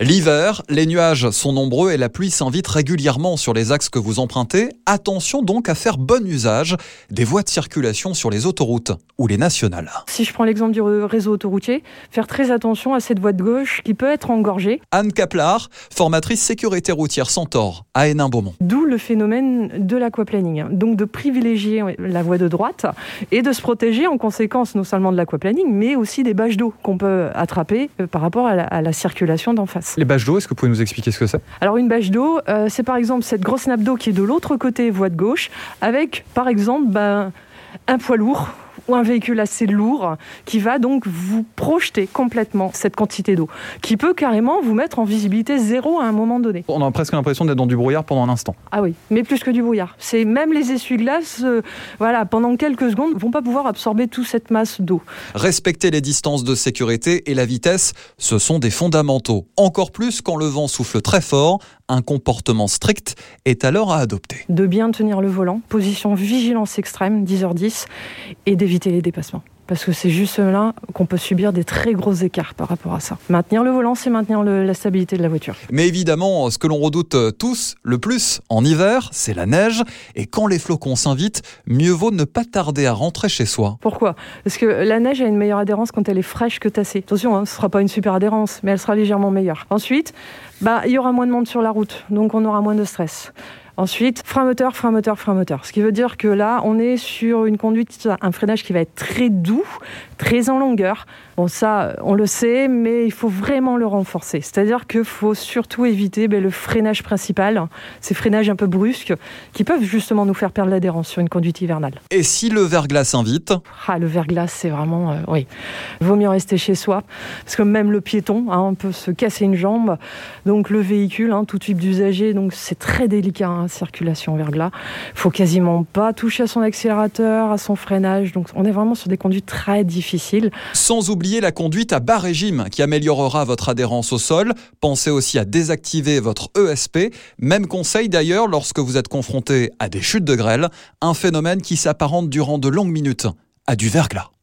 L'hiver, les nuages sont nombreux et la pluie s'invite régulièrement sur les axes que vous empruntez. Attention donc à faire bon usage des voies de circulation sur les autoroutes ou les nationales. Si je prends l'exemple du réseau autoroutier, faire très attention à cette voie de gauche qui peut être engorgée. Anne Kaplar, formatrice sécurité routière Centaure à Hénin-Beaumont. D'où le phénomène de l'aquaplaning. Donc de privilégier la voie de droite et de se protéger en conséquence non seulement de l'aquaplaning, mais aussi des bâches d'eau qu'on peut attraper euh, par rapport à la, à la circulation d'en face. Les bâches d'eau, est-ce que vous pouvez nous expliquer ce que c'est? Alors une bâche d'eau, euh, c'est par exemple cette grosse nappe d'eau qui est de l'autre côté, voie de gauche, avec par exemple ben, un poids lourd ou un véhicule assez lourd qui va donc vous projeter complètement cette quantité d'eau, qui peut carrément vous mettre en visibilité zéro à un moment donné. On a presque l'impression d'être dans du brouillard pendant un instant. Ah oui, mais plus que du brouillard. C'est même les essuie-glaces, euh, voilà, pendant quelques secondes, vont pas pouvoir absorber toute cette masse d'eau. Respecter les distances de sécurité et la vitesse, ce sont des fondamentaux. Encore plus quand le vent souffle très fort, un comportement strict est alors à adopter. De bien tenir le volant, position vigilance extrême, 10h10, et d'éviter les dépassements. Parce que c'est juste là qu'on peut subir des très gros écarts par rapport à ça. Maintenir le volant, c'est maintenir le, la stabilité de la voiture. Mais évidemment, ce que l'on redoute tous le plus en hiver, c'est la neige. Et quand les flocons s'invitent, mieux vaut ne pas tarder à rentrer chez soi. Pourquoi? Parce que la neige a une meilleure adhérence quand elle est fraîche que tassée. Attention, hein, ce ne sera pas une super adhérence, mais elle sera légèrement meilleure. Ensuite, bah, il y aura moins de monde sur la route, donc on aura moins de stress. Ensuite, frein moteur, frein moteur, frein moteur. Ce qui veut dire que là, on est sur une conduite, un freinage qui va être très doux, très en longueur. Bon, ça, on le sait, mais il faut vraiment le renforcer. C'est-à-dire qu'il faut surtout éviter ben, le freinage principal, ces freinages un peu brusques, qui peuvent justement nous faire perdre l'adhérence sur une conduite hivernale. Et si le verglas invite Ah, le verglas, c'est vraiment, euh, oui, vaut mieux rester chez soi, parce que même le piéton, hein, on peut se casser une jambe. Donc le véhicule, hein, tout type d'usager, donc c'est très délicat, hein, circulation verglas. Faut quasiment pas toucher à son accélérateur, à son freinage. Donc on est vraiment sur des conduites très difficiles. Sans oublier la conduite à bas régime qui améliorera votre adhérence au sol. Pensez aussi à désactiver votre ESP. Même conseil d'ailleurs lorsque vous êtes confronté à des chutes de grêle, un phénomène qui s'apparente durant de longues minutes à du verglas.